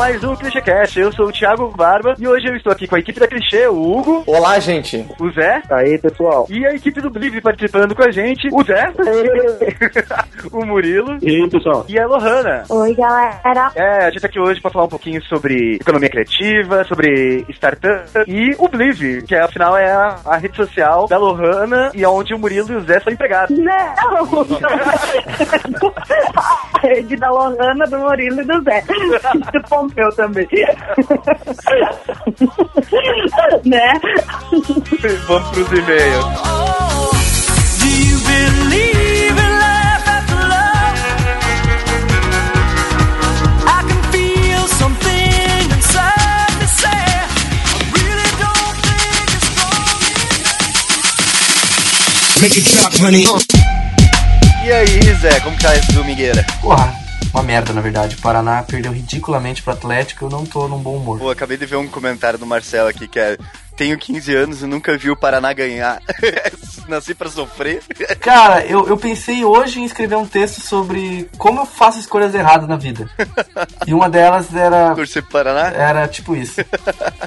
mais um ClichêCast. Eu sou o Thiago Barba e hoje eu estou aqui com a equipe da Clichê, o Hugo, Olá, gente. o Zé Aí, pessoal. e a equipe do Bliv participando com a gente, o Zé, o Murilo E aí, pessoal? e a Lohana. Oi, galera. É, a gente tá aqui hoje pra falar um pouquinho sobre economia criativa, sobre startup e o Bliv, que afinal é a, a rede social da Lohana e onde o Murilo e o Zé são empregados. Não! A rede da Lohana, do Murilo e do Zé. Do Pompeu também. né? Vamos pros e-mails. Do you believe in life after love? I can feel something inside me say, I really don't think it's strong. Make it drop, honey. E aí, Zé, como que tá esse domingueira? Porra, uma merda, na verdade. O Paraná perdeu ridiculamente pro Atlético. Eu não tô num bom humor. Pô, acabei de ver um comentário do Marcelo aqui que é tenho 15 anos e nunca vi o Paraná ganhar. Nasci pra sofrer. Cara, eu, eu pensei hoje em escrever um texto sobre como eu faço escolhas erradas na vida. E uma delas era. Torcer pro Paraná. Era tipo isso.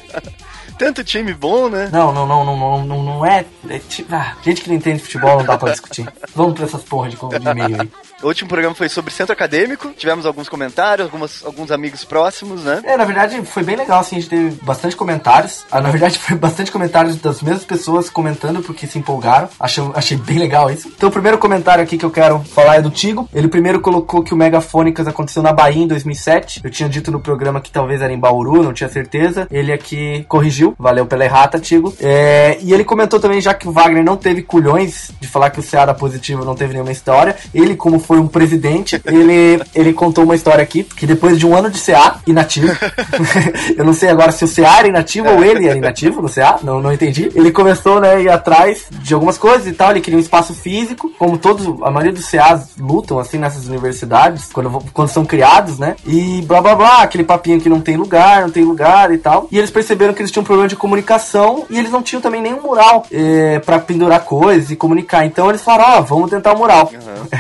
Tanto time bom, né? Não, não, não, não, não, não, não é. é tipo, ah, gente que não entende futebol não dá pra discutir. Vamos pra essas porra de, de e-mail aí. O último programa foi sobre centro acadêmico. Tivemos alguns comentários, algumas, alguns amigos próximos, né? É, na verdade foi bem legal, assim, a gente teve bastante comentários. Ah, na verdade foi bastante comentários das mesmas pessoas comentando porque se empolgaram. Achei, achei bem legal isso. Então o primeiro comentário aqui que eu quero falar é do Tigo. Ele primeiro colocou que o Megafônicas aconteceu na Bahia em 2007. Eu tinha dito no programa que talvez era em Bauru, não tinha certeza. Ele aqui corrigiu. Valeu pela errata, Tigo. É, e ele comentou também, já que o Wagner não teve culhões de falar que o da Positivo não teve nenhuma história. Ele, como foi um presidente, ele, ele contou uma história aqui, que depois de um ano de CA inativo, eu não sei agora se o CA era inativo ou ele era inativo no CA, não, não entendi. Ele começou, né, a ir atrás de algumas coisas e tal, ele queria um espaço físico, como todos, a maioria dos CAs lutam, assim, nessas universidades, quando, quando são criados, né, e blá blá blá, aquele papinho que não tem lugar, não tem lugar e tal. E eles perceberam que eles tinham um problema de comunicação e eles não tinham também nenhum mural é, para pendurar coisas e comunicar. Então eles falaram, ó, vamos tentar o mural.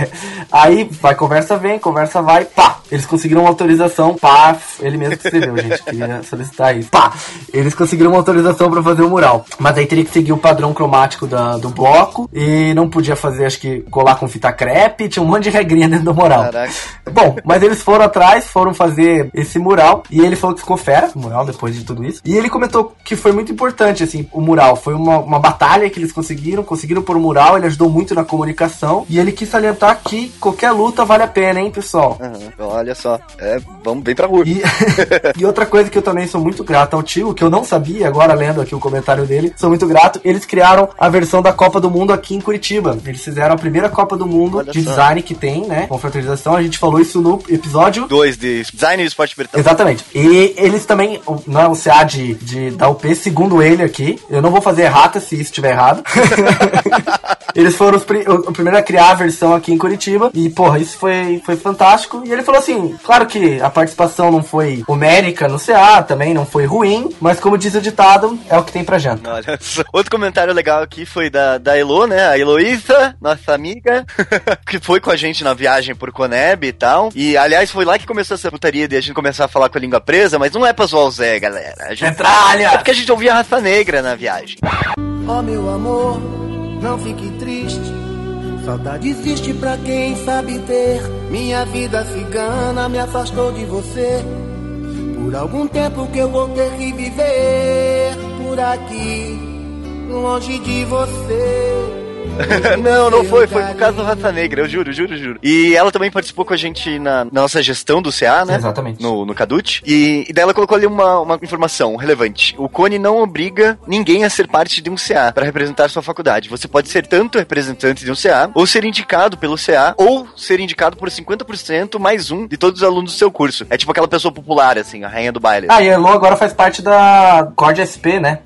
Aí vai, conversa vem, conversa vai, pá! Eles conseguiram uma autorização, pá! Ele mesmo que escreveu, gente, queria solicitar isso. Pá! Eles conseguiram uma autorização pra fazer o mural. Mas aí teria que seguir o padrão cromático da- do bloco e não podia fazer, acho que, colar com fita crepe, tinha um monte de regrinha dentro do mural. Caraca. Bom, mas eles foram atrás, foram fazer esse mural e ele falou que ficou fera, o mural, depois de tudo isso. E ele comentou que foi muito importante, assim, o mural. Foi uma, uma batalha que eles conseguiram, conseguiram pôr o mural, ele ajudou muito na comunicação e ele quis salientar que qualquer luta vale a pena, hein, pessoal? Então, olha só. É, vamos bem pra rua. E, e outra coisa que eu também sou muito grato ao tio, que eu não sabia, agora lendo aqui o comentário dele, sou muito grato, eles criaram a versão da Copa do Mundo aqui em Curitiba. Eles fizeram a primeira Copa do Mundo Olha de só. design que tem, né? Com fraternização. A gente falou isso no episódio Dois de design e esporte britânico. Exatamente. E eles também, não é o CA de, de da UP, segundo ele aqui, eu não vou fazer errata se isso estiver errado. eles foram os, pri- o, o primeiro a criar a versão aqui em Curitiba. E, porra, isso foi, foi fantástico. E ele falou assim: claro que a participação não foi homérica no CA, também não foi ruim, mas como diz o ditado, é o que tem pra janta. Olha. Outro comentário legal aqui foi da, da Elo, né? A Heloísa, nossa amiga, que foi com a gente na viagem por Coneb e tal. E, aliás, foi lá que começou essa putaria de a gente começar a falar com a língua presa, mas não é pra zoar o Zé, galera. A gente... Petralha! É porque a gente ouvia raça negra na viagem. Oh meu amor, não fique triste. Saudade existe pra quem sabe ter. Minha vida cigana me afastou de você. Por algum tempo que eu vou ter que viver por aqui, longe de você. Não, não foi, foi por causa do Raça Negra, eu juro, juro, juro. E ela também participou com a gente na, nossa gestão do CA, né? Exatamente. No, no Cadut. E, e daí ela colocou ali uma, uma informação relevante. O Cone não obriga ninguém a ser parte de um CA para representar sua faculdade. Você pode ser tanto representante de um CA, ou ser indicado pelo CA, ou ser indicado por 50% mais um de todos os alunos do seu curso. É tipo aquela pessoa popular, assim, a rainha do baile. Ah, e a Elo agora faz parte da Cord SP, né?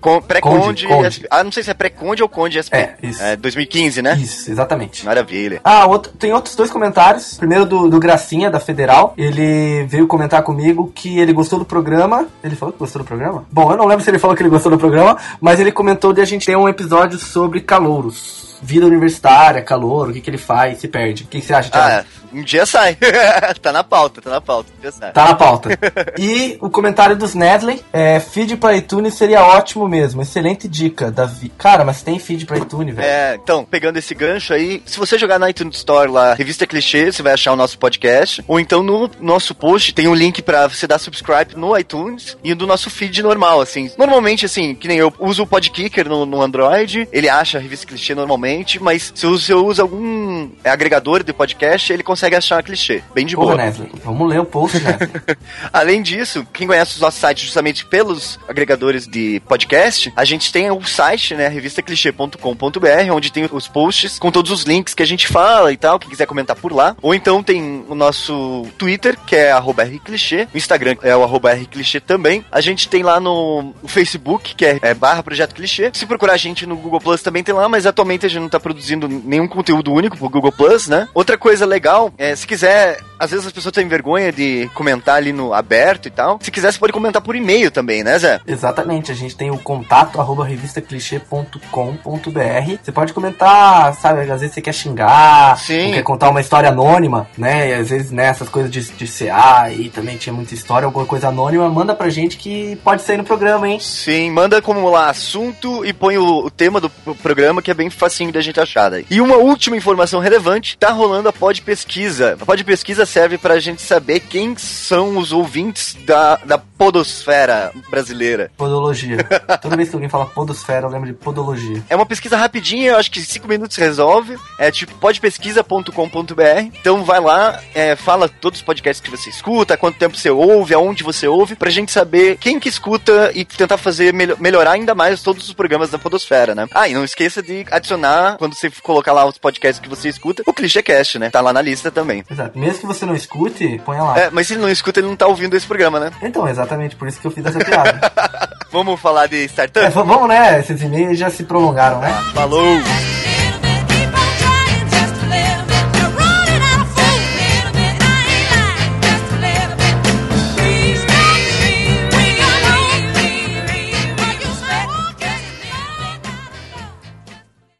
Con- Pré-Conde. Conde. Ah, não sei se é pré-conde ou Conde SP. É, isso. É 2015, né? Isso, exatamente. Maravilha. Ah, outro, tem outros dois comentários. Primeiro do, do Gracinha, da Federal. Ele veio comentar comigo que ele gostou do programa. Ele falou que gostou do programa? Bom, eu não lembro se ele falou que ele gostou do programa, mas ele comentou de a gente ter um episódio sobre calouros. vida universitária, calor, o que, que ele faz, se perde. O que, que você acha, Thiago? Ah, um dia sai. tá na pauta, tá na pauta. Um dia sai. Tá na pauta. e o comentário dos Nedley é: feed pra iTunes seria ótimo mesmo. Excelente dica, Davi. Cara, mas tem feed pra iTunes, velho. É, então, pegando esse gancho aí, se você jogar na iTunes Store lá, Revista Clichê, você vai achar o nosso podcast. Ou então no nosso post tem um link pra você dar subscribe no iTunes e do nosso feed normal, assim. Normalmente, assim, que nem eu uso o Podkicker no, no Android, ele acha a Revista Clichê normalmente, mas se você usa algum agregador de podcast, ele consegue achar a clichê. Bem de Porra, boa. Nestlé. Vamos ler o post, Nestlé. Além disso, quem conhece os nossos sites justamente pelos agregadores de podcast, a gente tem o site, né, revistaclichê.com.br, onde tem os posts com todos os links que a gente fala e tal, quem quiser comentar por lá. Ou então tem o nosso Twitter, que é arroba rclichê, o Instagram é o arroba rclichê também. A gente tem lá no Facebook, que é, é barra Projeto Clichê. Se procurar a gente no Google Plus também tem lá, mas atualmente a gente não tá produzindo nenhum conteúdo único pro Google Plus, né? Outra coisa legal, é, se quiser, às vezes as pessoas têm vergonha de comentar ali no aberto e tal. Se quiser, você pode comentar por e-mail também, né, Zé? Exatamente, a gente tem o contato arroba revistaclichê.com.br. Você pode comentar, sabe, às vezes você quer xingar, quer contar uma história anônima, né? E às vezes, né, essas coisas de, de CA aí também tinha muita história, alguma coisa anônima, manda pra gente que pode sair no programa, hein? Sim, manda como lá assunto e põe o, o tema do pro- programa que é bem facinho da gente achar daí. E uma última informação relevante, tá rolando a Pod Pesquisa. A Pod Pesquisa serve pra gente saber quem são os ouvintes da, da podosfera brasileira. Podologia. Toda vez que alguém fala podosfera, eu lembro de podologia. É uma pesquisa rapidinha, eu acho que cinco minutos resolve. É tipo podpesquisa.com.br. Então vai lá, é, fala todos os podcasts que você escuta, quanto tempo você ouve, aonde você ouve, pra gente saber quem que escuta e tentar fazer melho- melhorar ainda mais todos os programas da Podosfera, né? Ah, e não esqueça de adicionar, quando você colocar lá os podcasts que você escuta, o ClichêCast, né? Tá lá na lista também. Exato. Mesmo que você não escute, ponha lá. É, mas se ele não escuta, ele não tá ouvindo esse programa, né? Então, exatamente, por isso que eu fiz essa piada. Vamos falar de É, startup? v- vamos, né? Esses e-mails já se prolongaram, né? Falou!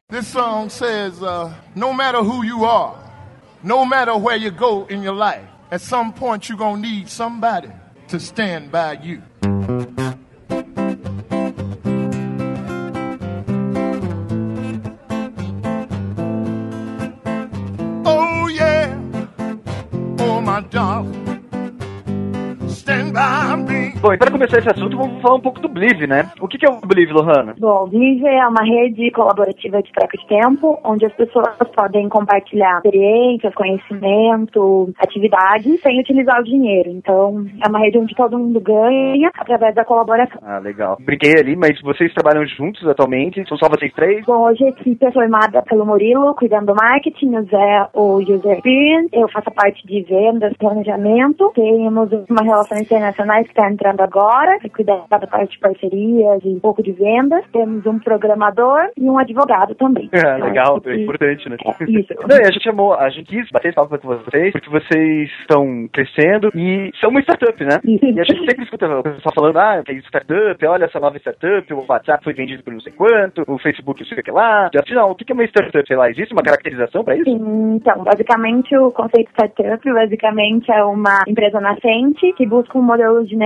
This song says, uh, no matter who you are, no matter where you go in your life, at some point you're going to need somebody to stand by you. Oh, yeah. Oh, my darling. Bom, e para começar esse assunto, vamos falar um pouco do Bliv, né? O que é o Bliv, Lohana? Bom, o Bliv é uma rede colaborativa de troca de tempo, onde as pessoas podem compartilhar experiências, conhecimento, atividades, sem utilizar o dinheiro. Então, é uma rede onde todo mundo ganha através da colaboração. Ah, legal. Brinquei ali, mas vocês trabalham juntos atualmente? São só vocês três? Bom, hoje a equipe é formada pelo Murilo, cuidando do marketing, o Zé, o user experience, eu faço a parte de vendas, planejamento, temos uma relação internacionais que está entrando agora, que cuida da parte de parcerias e um pouco de vendas, temos um programador e um advogado também. Legal, Então, é importante, né? É, isso. Não, e a gente chamou, a gente quis bater esse papo com vocês, porque vocês estão crescendo e são uma startup, né? E a gente sempre escuta o pessoal falando, ah, tem startup, olha essa nova startup, o WhatsApp foi vendido por não sei quanto, o Facebook não sei o que lá. Afinal, o que é uma startup? Sei lá, existe uma caracterização pra isso? Então, basicamente, o conceito startup basicamente é uma empresa nascente que busca um modelo de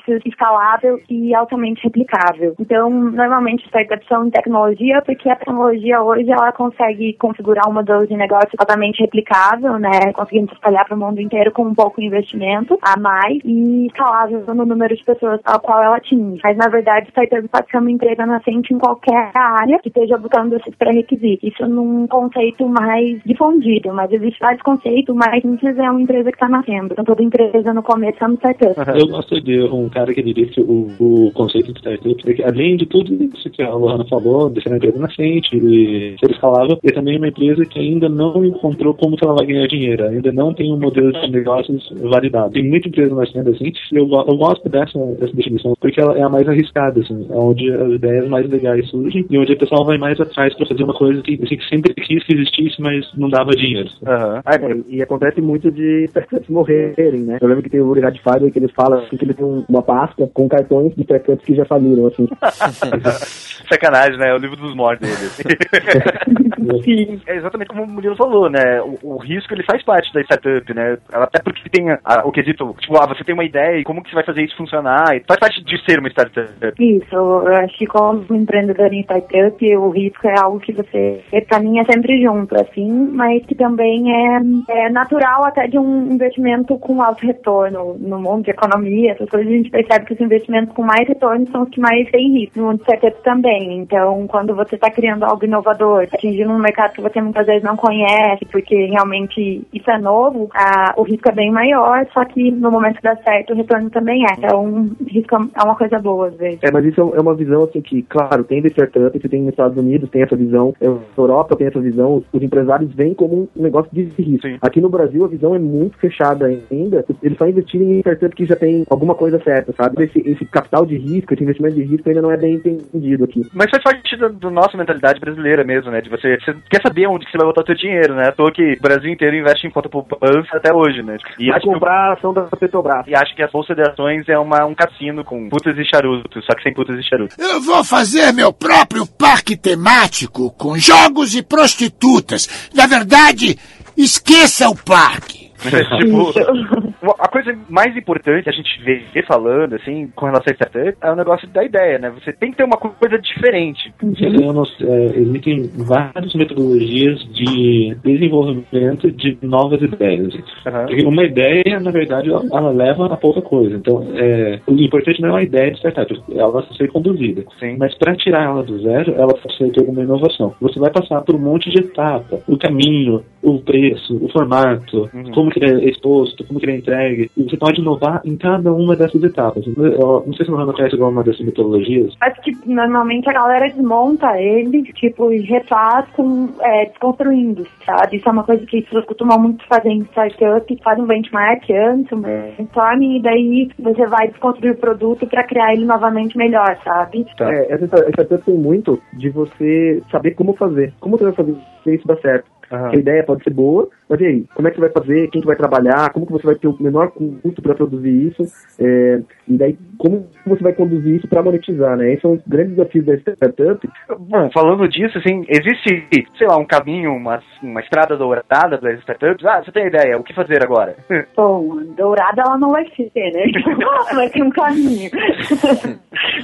negócios escalável e altamente replicável. Então, normalmente, startups em tecnologia, porque a tecnologia hoje ela consegue configurar um modelo de negócio altamente replicável, né? Conseguindo se espalhar para o mundo inteiro com um pouco investimento a mais e escalável no número de pessoas ao qual ela atinge. Mas, na verdade, startup pode ser uma empresa nascente em qualquer área que esteja buscando esses pré-requisitos. Isso num conceito mais difundido, mas existe vários conceitos, mas simples é uma empresa que está nascendo. Então, toda empresa no começo é uma startup. Eu gosto de um cara que diria que o, o conceito de startup, além de tudo isso que a Lohana falou, de ser uma empresa nascente, de ser escalável, é também uma empresa que ainda não encontrou como ela vai ganhar dinheiro, ainda não tem um modelo de negócios validado. Tem muita empresa nascendo assim, e eu, eu gosto dessa, dessa definição, porque ela é a mais arriscada, assim, é onde as ideias mais legais surgem e onde o pessoal vai mais atrás para fazer uma coisa que, assim, que sempre quis que existisse, mas não dava dinheiro. Ah, é, e acontece muito de startups morrerem, né? Eu lembro que tem um lugar de fábrica que ele fala assim, que ele tem um- uma pasta com cartões de startups que já faliram, assim. Sacanagem, né? É o livro dos mortos dele. assim. Sim, é exatamente como o Murilo falou, né? O, o risco ele faz parte da startup, né? Até porque tem a- o quesito, tipo, ah, você tem uma ideia e como que você vai fazer isso funcionar? E faz parte de ser uma startup. Isso, eu acho que como empreendedor em startup, o risco é algo que você caminha sempre junto, assim, mas que também é, é natural até de um investimento com alto retorno. No mundo de economia, essas coisas, a gente percebe que os investimentos com mais retorno são os que mais têm risco. No mundo de startup também. Então, quando você está criando algo inovador, atingindo um mercado que você muitas vezes não conhece, porque realmente isso é novo, a- o risco é bem maior, só que no momento que dá certo, o retorno também é. Então, o risco é uma coisa boa, às vezes. É, mas isso é uma visão assim que, claro, tem de startup, você tem nos Estados Unidos, tem essa visão, a Europa tem essa visão, os empresários veem como um negócio de risco. Aqui no Brasil a visão é muito fechada ainda, eles só investirem em startup que já tem alguma coisa certa, sabe? Esse, esse capital de risco, esse investimento de risco ainda não é bem entendido aqui. Mas faz parte da, nossa mentalidade brasileira mesmo, né? De você, você quer saber onde você vai botar o seu dinheiro, né? À toa que o Brasil inteiro investe em conta poupança até hoje, né? E Vai acho que- comprar a ação da Petrobras. E acho que a bolsa de ações é uma, um cassino com putas e charutos, só que sem putas e charutos. Eu vou fazer meu próprio parque temático com jogos e prostitutas. Na verdade, esqueça o parque. tipo, a coisa mais importante a gente vê falando, assim, com relação a startup, é o negócio da ideia, né? Você tem que ter uma coisa diferente. Temos, é, existem várias metodologias de desenvolvimento de novas ideias. Porque uma ideia, na verdade, ela, ela leva a pouca coisa. Então, é, o importante não é uma ideia de startup, ela vai ser conduzida. Mas para tirar ela do zero, ela precisa ter alguma inovação. Você vai passar por um monte de etapa, o caminho, o preço, o formato, como que ele é exposto, como que ele é entregue. E você pode inovar em cada uma dessas etapas. Eu, não sei se o Rano conhece alguma dessas metodologias. Acho que normalmente a galera desmonta ele, tipo, e refaz com, é, desconstruindo, sabe? Isso é uma coisa que as pessoas costumam muito fazer em startup, faz um benchmark antes, um brainstorming, e daí você vai desconstruir o produto para criar ele novamente melhor, sabe? É, essa essa startup tem muito de você saber como fazer. Como você vai fazer isso dar certo. A ideia pode ser boa, mas e aí? Como é que você vai fazer? Quem que vai trabalhar? Como que você vai ter o menor custo para produzir isso? É, e daí, como você vai conduzir isso para monetizar, né? Esse é um dos grandes desafios da startup. Bom, falando disso, assim, existe, sei lá, um caminho, uma, uma estrada dourada das startups? Ah, você tem ideia, o que fazer agora? Bom, dourada ela não vai ser, né? vai ter um caminho.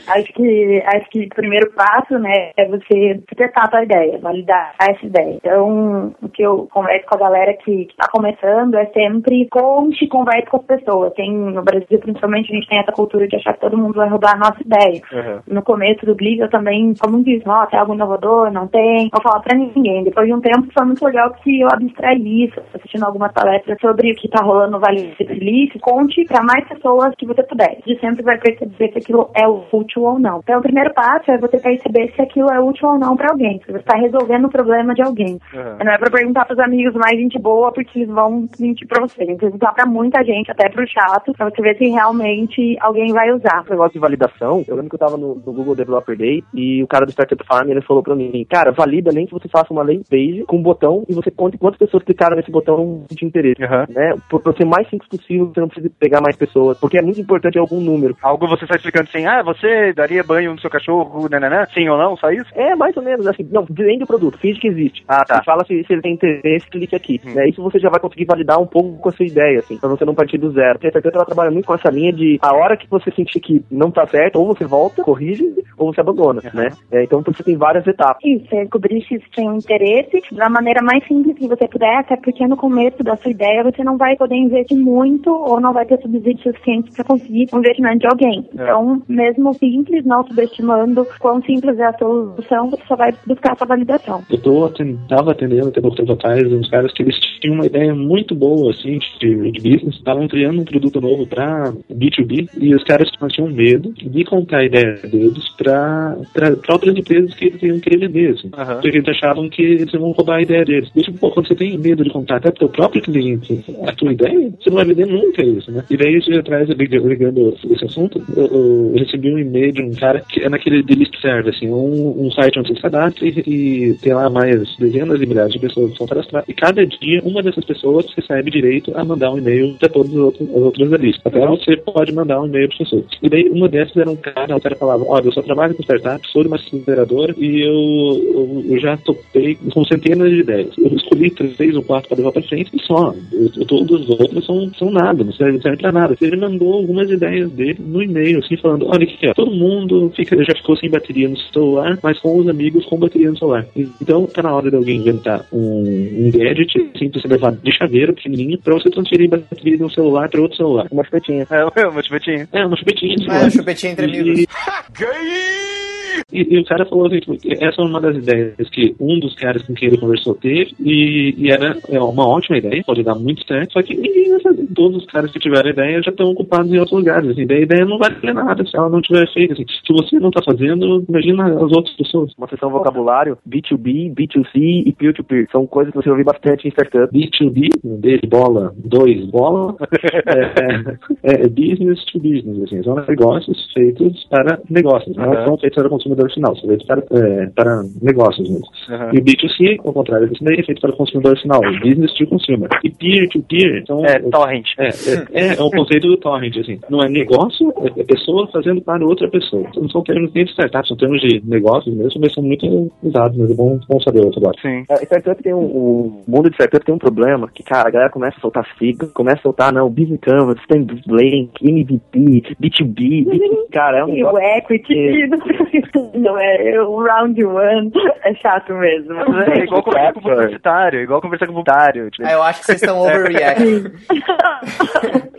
acho que acho que o primeiro passo, né, é você testar a tua ideia, validar essa ideia. Então, o que eu converso com a galera que, que tá começando é sempre conte, converse com as pessoas. Tem, no Brasil, principalmente, a gente tem essa cultura de achar que todo mundo vai roubar a nossa ideia. No começo do Glee, eu também, como disse, nossa, é algo inovador, não tem, não falar pra ninguém. Depois de um tempo, foi muito legal que eu abstraí isso, assistindo algumas palestras sobre o que tá rolando no Vale do Silício. Conte pra mais pessoas que você puder. Você sempre vai perceber se aquilo é útil ou não. Então, o primeiro passo é você perceber se aquilo é útil ou não pra alguém, se você tá resolvendo o problema de alguém. Não é pra perguntar pros amigos mais gente boa, porque eles vão mentir pra você. Que perguntar pra muita gente, até pro chato, pra você ver se realmente alguém vai usar. Esse negócio de validação, eu lembro que eu tava no, no Google Developer Day e o cara do Startup Farm, ele falou pra mim, cara, valida nem que você faça uma landing page com um botão e você conte quantas pessoas clicaram nesse botão de interesse, né? Por, pra ser o mais simples possível, você não precisa pegar mais pessoas, porque é muito importante algum número. Algo você está explicando assim, ah, você daria banho no seu cachorro, nananã, sim ou não, só isso? É, mais ou menos, assim, não, vende o produto, finge que existe. Ah, tá. E fala se, se ele tem interesse, clique aqui. Né? Isso você já vai conseguir validar um pouco com a sua ideia, assim, pra você não partir do zero. A startup, ela trabalha muito com essa linha de a hora que você sentir que não tá certo, ou você volta, corrige, ou você abandona, né? É, então você tem várias etapas. Isso, é descobrir se isso tem interesse da maneira mais simples que você puder, até porque no começo da sua ideia você não vai poder investir muito ou não vai ter subsídio suficiente para conseguir um investimento de alguém. É. Então, mesmo simples, não subestimando quão simples é a solução, você só vai buscar essa validação. Eu tô aten- tava atendendo até pouco tempo atrás uns caras que eles tinham uma ideia muito boa, assim, de, de business, estavam criando um produto novo pra B2B e os caras tinham medo de contar a ideia deles pra outras empresas que eles iam querer vender, assim. Porque eles achavam que eles iam roubar a ideia deles. E, tipo, pô, quando você tem medo de contar até pro próprio cliente a tua ideia, você não vai vender nunca isso, né? E daí, isso atrás, ligando esse assunto, eu, eu recebi um e-mail de um cara que é naquele delist serve, assim, um, um site onde você se cadastra e, e tem lá mais dezenas de milhares de pessoas que são cadastradas. E cada dia, uma dessas pessoas recebe direito a mandar um e-mail para todas as outras, as outras da lista. Até você pode mandar um e-mail para pessoas. E daí, uma dessas era um cara, o cara falava: Olha, eu só trabalho com startup, sou de uma aceleradora e eu, eu, eu já topei com centenas de ideias. Eu escolhi três ou quatro para levar para frente e só. Eu, todos os outros são, são nada, não servem serve para nada. Ele mandou algumas ideias dele no e-mail, assim, falando: Olha aqui, ó, todo mundo fica, já ficou sem bateria no celular, mas com os amigos com bateria no celular. Então, tá na hora de alguém inventar um, um gadget, assim, pra você levar de chaveiro pequenininho, pra você transferir bateria de um celular para outro celular. Uma chupetinha. É, uma chupetinha. É, uma chupetinha. É, celular. chupetinha entre amigos. E, e, e o cara falou assim, essa é uma das ideias que um dos caras com quem ele conversou teve, e, e era é uma ótima ideia, pode dar muito certo, só que ninguém vai fazer. Todos os caras que tiveram a ideia já estão ocupados em outros lugares. Assim, daí a ideia não vai valer nada se ela não tiver feita. Assim. Se você não está fazendo, imagina as outras pessoas. Uma sessão vocabulário, B2B, B2C e peer-to-peer. São coisas que você ouve bastante em startup. B2B, B de bola, dois bola, é, é, é business to business, assim, são negócios feitos para negócios, não Uhum. são feitos para o consumidor final, são feitos para, é, para negócios mesmo. Uhum. E o B2C, ao contrário disso daí, é feito para o consumidor final, business to consumer. E peer to peer, então, É, torrent. é, é, é o conceito do torrent, assim. Não é negócio, é pessoa fazendo para outra pessoa. Não são termos nem de startup, são termos de negócios mesmo, mas são muito usados, mas é bom, bom saber outro lado. Sim. A startup tem um, o mundo de startup tem um problema que, cara, a galera começa a soltar sigla, começa a soltar, não, Business Canvas, Stand Blank, MVP, B2B, B2, cara, é um E o equity, não é o round one, é chato mesmo. É igual conversar com publicitário, igual conversar com publicitário. tipo. Ah, eu acho que vocês estão overreacting.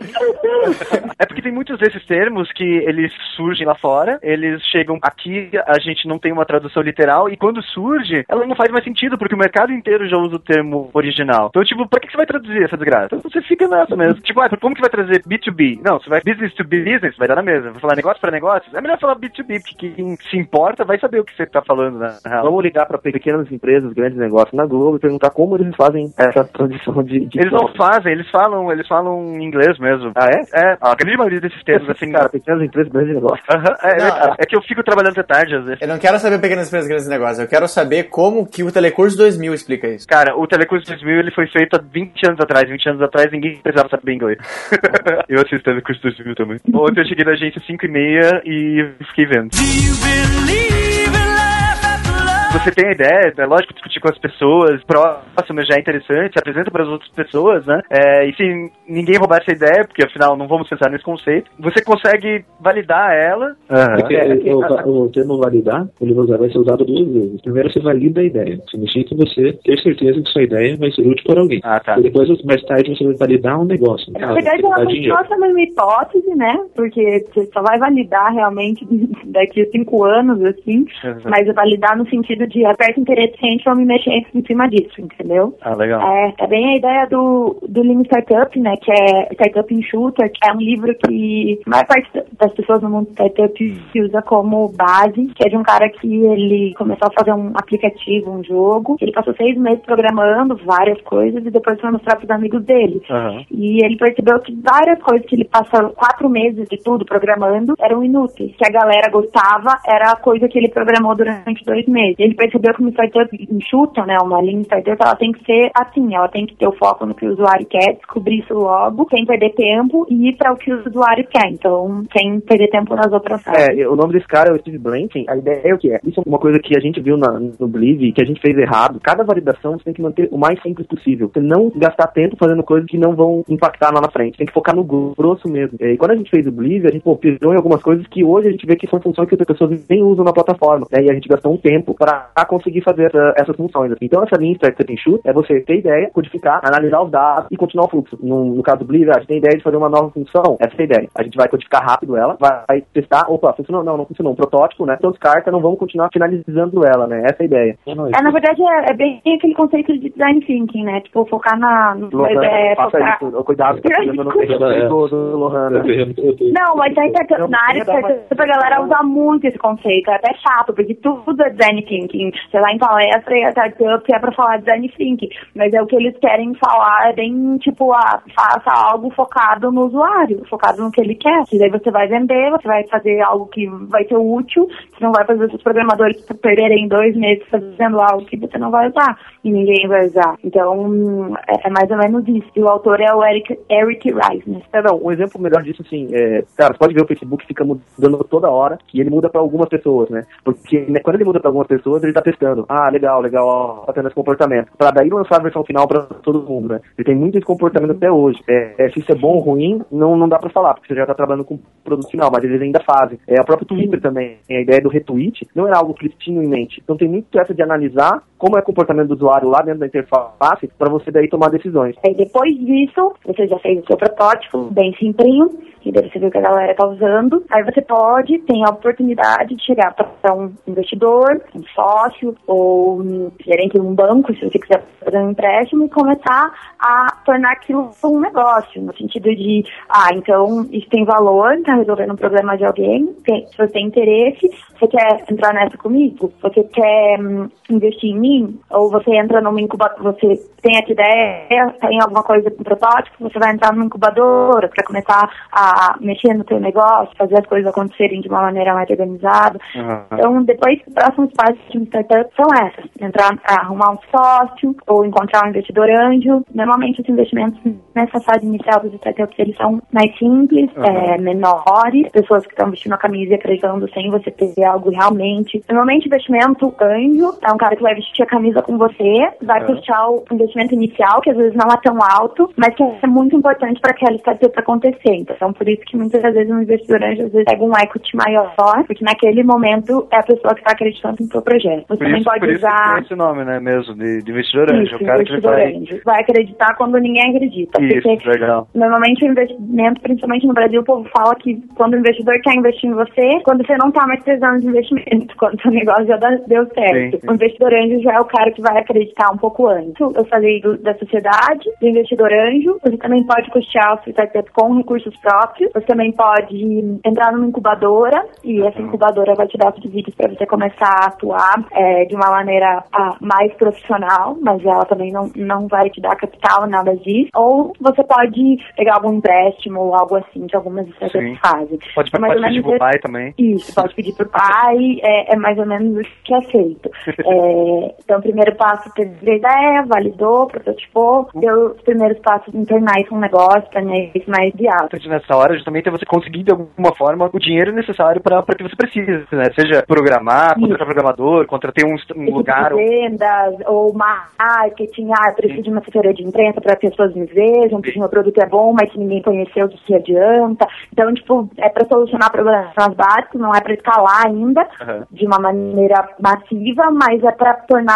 É porque tem muitos desses termos que eles surgem lá fora, eles chegam aqui, a gente não tem uma tradução literal, e quando surge, ela não faz mais sentido, porque o mercado inteiro já usa o termo original. Então, tipo, pra que você vai traduzir essa desgraça? Então você fica nessa mesmo. Tipo, ah, como que vai trazer B2B? Não, você vai business to business, vai dar na mesma. Vai falar negócio pra negócios? É melhor falar B2B, porque quem se importa vai saber o que você tá falando, na real. Vamos ligar para pequenas empresas, grandes negócios na Globo e perguntar como eles fazem essa transição de. de Eles não fazem, eles falam, eles falam em inglês mesmo. Ah, é? É, a grande maioria desses termos, assim, Cara, pequenas empresas, grandes negócios. Aham, é, Não, verdade. é que eu fico trabalhando até tarde, às vezes. Eu não quero saber pequenas empresas, grandes negócios. Eu quero saber como que o Telecurso 2000 explica isso. Cara, o Telecurso 2000 ele foi feito há 20 anos atrás. 20 anos atrás ninguém precisava saber inglês. eu assisto Telecurso 2000 também. Ontem eu cheguei na agência 5 e meia e fiquei vendo. Você tem a ideia, é lógico discutir com as pessoas próximas já é interessante, se apresenta para as outras pessoas, né? É, e se ninguém roubar essa ideia, porque afinal não vamos pensar nesse conceito, você consegue validar ela. Porque É, é que- o, o termo validar, ele vai ser usado duas vezes. Primeiro, você valida a ideia. Significa você ter certeza que sua ideia vai ser útil para alguém. Ah, tá. E depois, mais tarde, você vai validar um negócio. Na verdade, ela continua sendo uma hipótese, né? Porque você só vai validar realmente daqui a cinco anos, assim. Uhum. Mas validar no sentido de aperta interessante, vamos mexer em cima disso, entendeu? Ah, legal. É, é bem a ideia do, do Lean Startup, né? Que é Startup Enxuta, que é um livro que a maior parte das pessoas no mundo startup se usa como base, que é de um cara que ele começou a fazer um aplicativo, um jogo. Ele passou seis meses programando várias coisas e depois foi mostrar para os amigos dele. Aham. E ele percebeu que várias coisas que ele passou quatro meses de tudo programando eram inúteis. Que a galera gostava era a coisa que ele programou durante dois meses. Ele percebeu que uma startup enxuta, né, uma linha startup, ela tem que ser assim, ela tem que ter o foco no que o usuário quer, descobrir isso logo, sem perder tempo e ir para o que o usuário quer. Então, sem perder tempo nas outras É, o nome desse cara é o Steve Blanking. A ideia é o que é? Isso é uma coisa que a gente viu na, no Believe, que a gente fez errado. Cada validação você tem que manter o mais simples possível. Você não gastar tempo fazendo coisas que não vão impactar lá na frente. Tem que focar no grosso mesmo. E quando a gente fez o Believe, a gente pô, pisou em algumas coisas que hoje a gente vê que são funções que as pessoas nem usam na plataforma. né? E a gente gastou um tempo para conseguir fazer essa- essas funções. Então essa linha Startup Enxuta é você ter ideia, codificar, analisar os dados e continuar o fluxo. No, no caso do Believe, a gente tem ideia de fazer uma nova função. Essa é a ideia. A gente vai codificar rápido ela, vai testar, opa, funcionou, não, não funcionou. Um protótipo, né? Então descarta, não vamos continuar finalizando ela, né? Essa é a ideia. É, na verdade, é, é bem aquele conceito de design thinking, né? Tipo, focar na. no- Lohan, é, faça focar... isso. Cuidado, tá pegando no É. né? Não, mas a Não, na área de não dá startup a galera usa muito esse conceito. É até chato, porque tudo é design thinking. Thinking. Você vai em palestra e a startup é pra falar design thinking, mas é o que eles querem falar, é bem tipo, ah, faça algo focado no usuário, focado no que ele quer. E daí você vai vender, você vai fazer algo que vai ser útil, você não vai fazer os programadores perderem dois meses fazendo algo que você não vai usar e ninguém vai usar. Então, é, é mais ou menos isso. E o autor é o Eric, Eric Reisner. É, não, um exemplo melhor disso, assim, é, cara, você pode ver o Facebook fica mudando toda hora e ele muda pra algumas pessoas, né? Porque né, quando ele muda pra algumas pessoas, ele tá testando. Ah, legal, legal, ó, tá tendo esse comportamento. Pra daí lançar a versão final pra todo mundo, né? Ele tem muito esse comportamento até hoje. É, é, se isso é bom ou ruim, não, não dá pra falar, porque você já tá trabalhando com o produto final, mas eles ainda fazem. É, o próprio Twitter também, a ideia do retweet, não era algo que eles tinham em mente. Então tem muito essa de analisar como é o comportamento do usuário lá dentro da interface, pra você daí tomar decisões. Aí depois disso, você já fez o seu protótipo bem simplinho, que daí você viu que a galera tá usando. Aí você pode, tem a oportunidade de chegar para um investidor, um sócio ou um gerente de um banco, se você quiser fazer um empréstimo, e começar a tornar aquilo um negócio, no sentido de, ah, então isso tem valor, tá resolvendo um problema de alguém, tem, se você tem interesse, você quer entrar nessa comigo? Você quer hum, investir em mim? Ou você entra numa incubadora, você tem essa ideia, tem alguma coisa com protótipo, você vai entrar numa incubadora para começar a mexer no seu negócio, fazer as coisas acontecerem de uma maneira mais organizada. Então, depois, os próximos passos de uma startup são essas. Entrar, arrumar um sócio ou encontrar um investidor anjo. Normalmente, os investimentos nessa fase inicial dos startups, eles são mais simples, Uhum. é, menores, pessoas que estão vestindo a camisa e acreditando sem você ter algo realmente. Normalmente, investimento anjo é um cara que vai vestir a camisa com você, vai Uhum. puxar o investimento inicial, que às vezes não é tão alto, mas que é muito importante para aquela startup acontecer. Então, por isso que muitas vezes um investidor anjo às vezes pega um equity maior, porque naquele momento é a pessoa que está acreditando no seu projeto. Você Por também isso, pode por isso usar tem esse nome, né, mesmo, de, de investidor anjo. isso, o cara que vai... anjo. Vai acreditar quando ninguém acredita. Isso, porque legal. Normalmente o investimento, principalmente no Brasil, o povo fala que quando o investidor quer investir em você, quando você não tá mais precisando de investimento, quando o negócio já deu certo. Sim, sim. O investidor anjo já é o cara que vai acreditar um pouco antes. Eu falei do- da sociedade, do investidor anjo, você também pode custear o seu startup com recursos próprios, você também pode entrar numa incubadora e essa incubadora vai te dar subsídios para você começar a atuar é, de uma maneira ah, mais profissional, mas ela também não, não vai te dar capital, nada disso. Ou você pode pegar algum empréstimo ou algo assim que algumas startups Sim. fazem. Pode, É pode pedir pro pai também. isso, pode pedir pro pai, é, é mais ou menos o que é feito. É, então, o primeiro passo, teve ideia, validou, prototipou, deu os primeiros passos internais com o negócio, tornar isso mais viável. nessa hora justamente é você conseguir de alguma forma o dinheiro necessário para que você precise, né? Seja programar, contratar programador, contratar um, um lugar. vendas ou marketing, ah, eu preciso de uma assessoria de imprensa para as pessoas me vejam, porque o meu produto é bom, mas se ninguém conheceu, de que adianta. Então, tipo, é para solucionar problemas básicos, não é para escalar ainda Aham. de uma maneira massiva, mas é para tornar,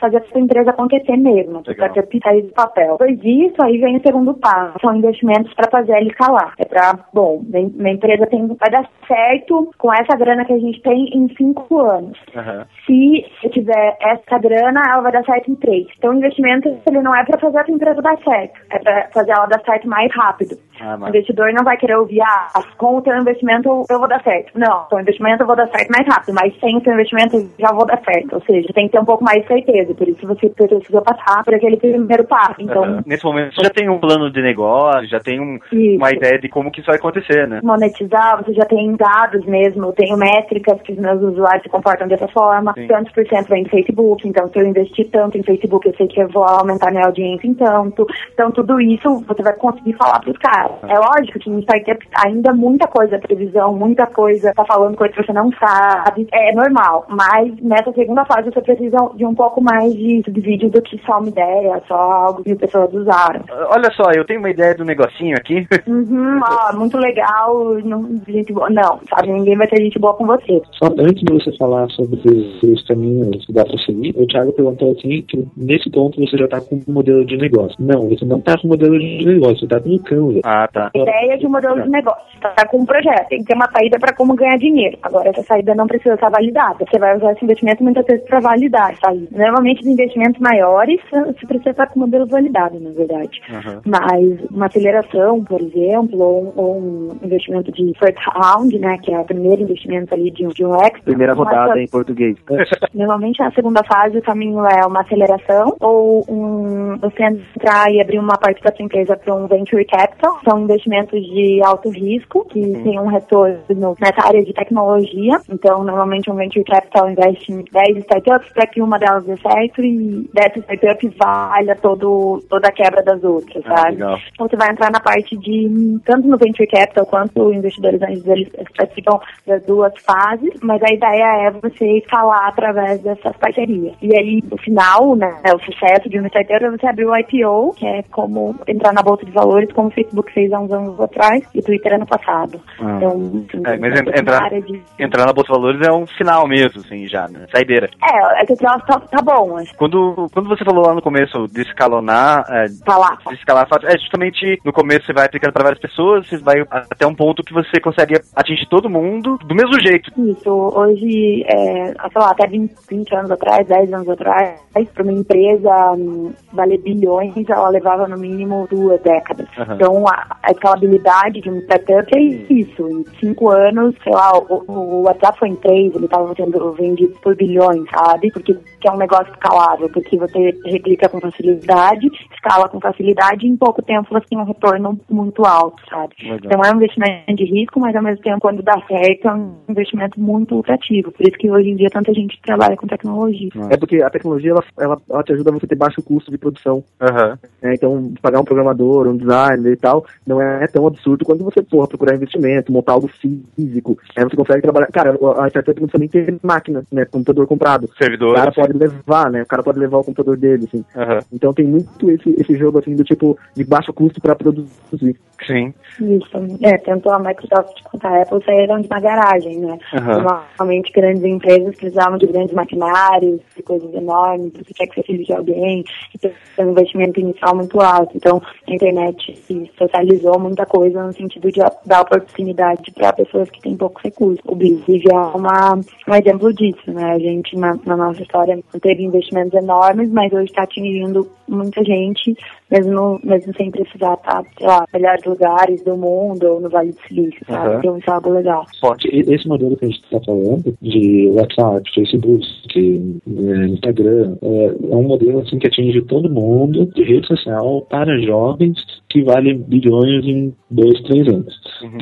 fazer a sua empresa acontecer mesmo, para ter sair do papel. Depois disso, aí vem o segundo passo, são investimentos para fazer ele escalar. É para, bom, minha empresa tem, vai dar certo com essa grana que a gente tem em cinco anos Aham. se eu tiver essa grana, ela vai dar certo em três. Então, o investimento, ele não é para fazer a tua empresa dar certo, é para fazer ela dar certo mais rápido. Ah, O investidor não vai querer ouvir, ah, com o teu investimento eu vou dar certo. Não, com o investimento eu vou dar certo mais rápido, mas sem o teu investimento eu já vou dar certo. Ou seja, tem que ter um pouco mais de certeza, por isso você precisa passar por aquele primeiro passo. Então, Aham. Nesse momento você já tem um plano de negócio, já tem um- uma ideia de como que isso vai acontecer, né? monetizar, você já tem dados mesmo, eu tenho métricas que os meus usuários se comportam dessa forma, Sim. tantos por cento vem do Facebook, então se eu investir tanto em Facebook, eu sei que eu vou aumentar minha audiência em tanto. Então tudo isso você vai conseguir falar pros caras. É lógico que no startup ainda muita coisa é previsão, muita coisa tá falando coisa que você não sabe, é normal, mas nessa segunda fase você precisa de um pouco mais de subsídio do que só uma ideia, só algo que as pessoas usaram. Olha só, eu tenho uma ideia do negocinho aqui. Uhum, ó, muito legal, não, gente boa. Não, sabe, ninguém vai ter gente boa com você. Só antes de você falar sobre os caminhos que dá para seguir, o Thiago perguntou assim que nesse ponto você já está com um modelo de negócio. Não, você não está com um modelo de negócio, você está com um Canva. Ah, tá. Ideia de um modelo de negócio. Você tá com um projeto, tem que ter uma saída para como ganhar dinheiro. Agora, essa saída não precisa estar validada. Você vai usar esse investimento muitas vezes para validar a saída. Normalmente, os investimentos maiores, você precisa estar com o modelo validado, na verdade. Mas uma aceleração, por exemplo, ou, um- ou um investimento de first round, né, que é o primeiro investimento ali de um, de um ex. Primeira rodada em português. Normalmente na segunda fase o caminho é uma aceleração ou um, você entrar e abrir uma parte da sua empresa para um venture capital. São investimentos de alto risco que tem um retorno nessa área de tecnologia. Então, normalmente um venture capital investe em 10 startups para que uma delas dê certo e dessas startups valha todo, toda a quebra das outras, Ah, sabe? legal. Então, você vai entrar na parte de, tanto no venture capital quanto investidores anjos, eles participam das duas fases, mas a ideia é você escalar através dessas parcerias. E aí, no final, né, o sucesso de uma startup é você abrir o IPO, que é como entrar na bolsa de valores, como o Facebook fez há uns anos atrás e o Twitter ano passado. Ah. Então, assim, É, mas entrar, de- entrar na Bolsa de Valores é um final mesmo, assim, já, né? Saideira. É, esse troço tá, tá bom, Quando, quando você falou lá no começo de escalonar, é, lá. de escalar fácil, é justamente no começo você vai aplicando para várias pessoas, você vai até um ponto que você consegue atingir todo mundo do mesmo jeito. Isso, hoje, é, sei lá, até 20, 20 anos atrás, 10 anos atrás, para uma empresa hum, valer bilhões, ela levava no mínimo duas décadas. Aham. Então, a, a escalabilidade de um startup é isso. Em cinco anos, sei lá, o, o WhatsApp foi em três, ele estava sendo vendido por bilhões, sabe? Porque que é um negócio escalável, porque você replica com facilidade, escala com facilidade e em pouco tempo você tem um retorno muito alto, sabe? Legal. Então é um investimento de risco, mas ao mesmo tempo, quando dá certo, é um investimento muito lucrativo. Por isso que hoje em dia tanta gente trabalha com tecnologia. É porque a tecnologia ela, ela, ela te ajuda a você ter baixo custo de produção. Aham. né? Então, pagar um programador, um designer e tal, não é tão absurdo quando você for procurar investimento, montar algo físico. Aí você consegue trabalhar. Cara, a startup não precisa nem ter máquina, né? Computador comprado. O Servidor. cara. Pode levar, né? O cara pode levar o computador dele, assim. Aham. Então tem muito esse, esse jogo, assim, do tipo, de baixo custo pra produzir. Sim. Isso. É, tanto a Microsoft quanto a Apple saíram de uma garagem, né? Aham. Normalmente grandes empresas precisavam de grandes maquinários, de coisas enormes, você quer que você filho de alguém, e tem um investimento inicial muito alto. Então, a internet se socializou muita coisa no sentido de dar oportunidade para pessoas que têm poucos recursos. O Believe é uma, um exemplo disso, né? A gente, na, na nossa história, teve investimentos enormes, mas hoje está atingindo muita gente, mesmo, mesmo sem precisar estar, sei lá, melhores lugares do mundo ou no Vale do Silício, sabe? Aham. Então, isso é algo legal. E- Esse modelo que a gente está falando, de WhatsApp, Facebook, eh, Instagram, é, é um modelo assim, que atinge todo mundo de rede social para jovens que vale bilhões em dois, três anos.